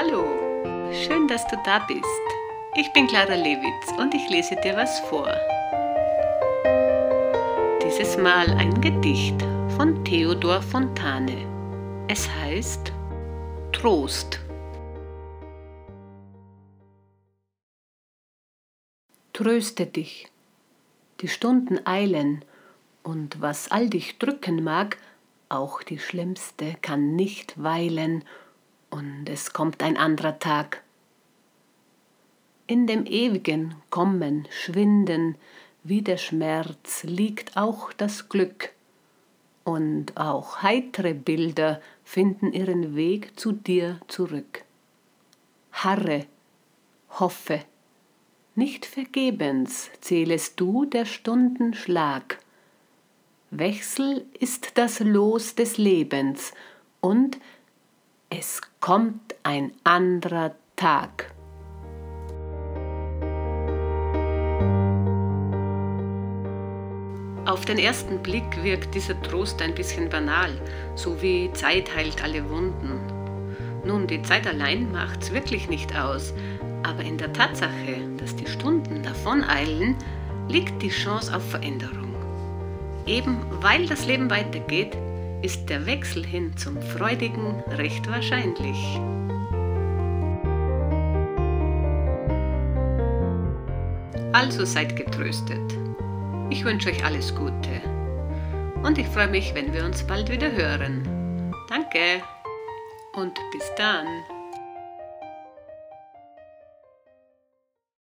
Hallo, schön, dass du da bist. Ich bin Clara Lewitz und ich lese dir was vor. Dieses Mal ein Gedicht von Theodor Fontane. Es heißt Trost. Tröste dich. Die Stunden eilen, und was all dich drücken mag, auch die schlimmste kann nicht weilen, und es kommt ein anderer Tag. In dem ewigen Kommen, Schwinden, wie der Schmerz liegt auch das Glück, und auch heitere Bilder finden ihren Weg zu dir zurück. Harre, hoffe, nicht vergebens zählest du der Stunden Schlag. Wechsel ist das Los des Lebens und es kommt ein anderer Tag. Auf den ersten Blick wirkt dieser Trost ein bisschen banal, so wie Zeit heilt alle Wunden. Nun, die Zeit allein macht's wirklich nicht aus, aber in der Tatsache, dass die Stunden davoneilen, liegt die Chance auf Veränderung. Eben weil das Leben weitergeht, ist der Wechsel hin zum Freudigen recht wahrscheinlich. Also seid getröstet. Ich wünsche euch alles Gute. Und ich freue mich, wenn wir uns bald wieder hören. Danke und bis dann.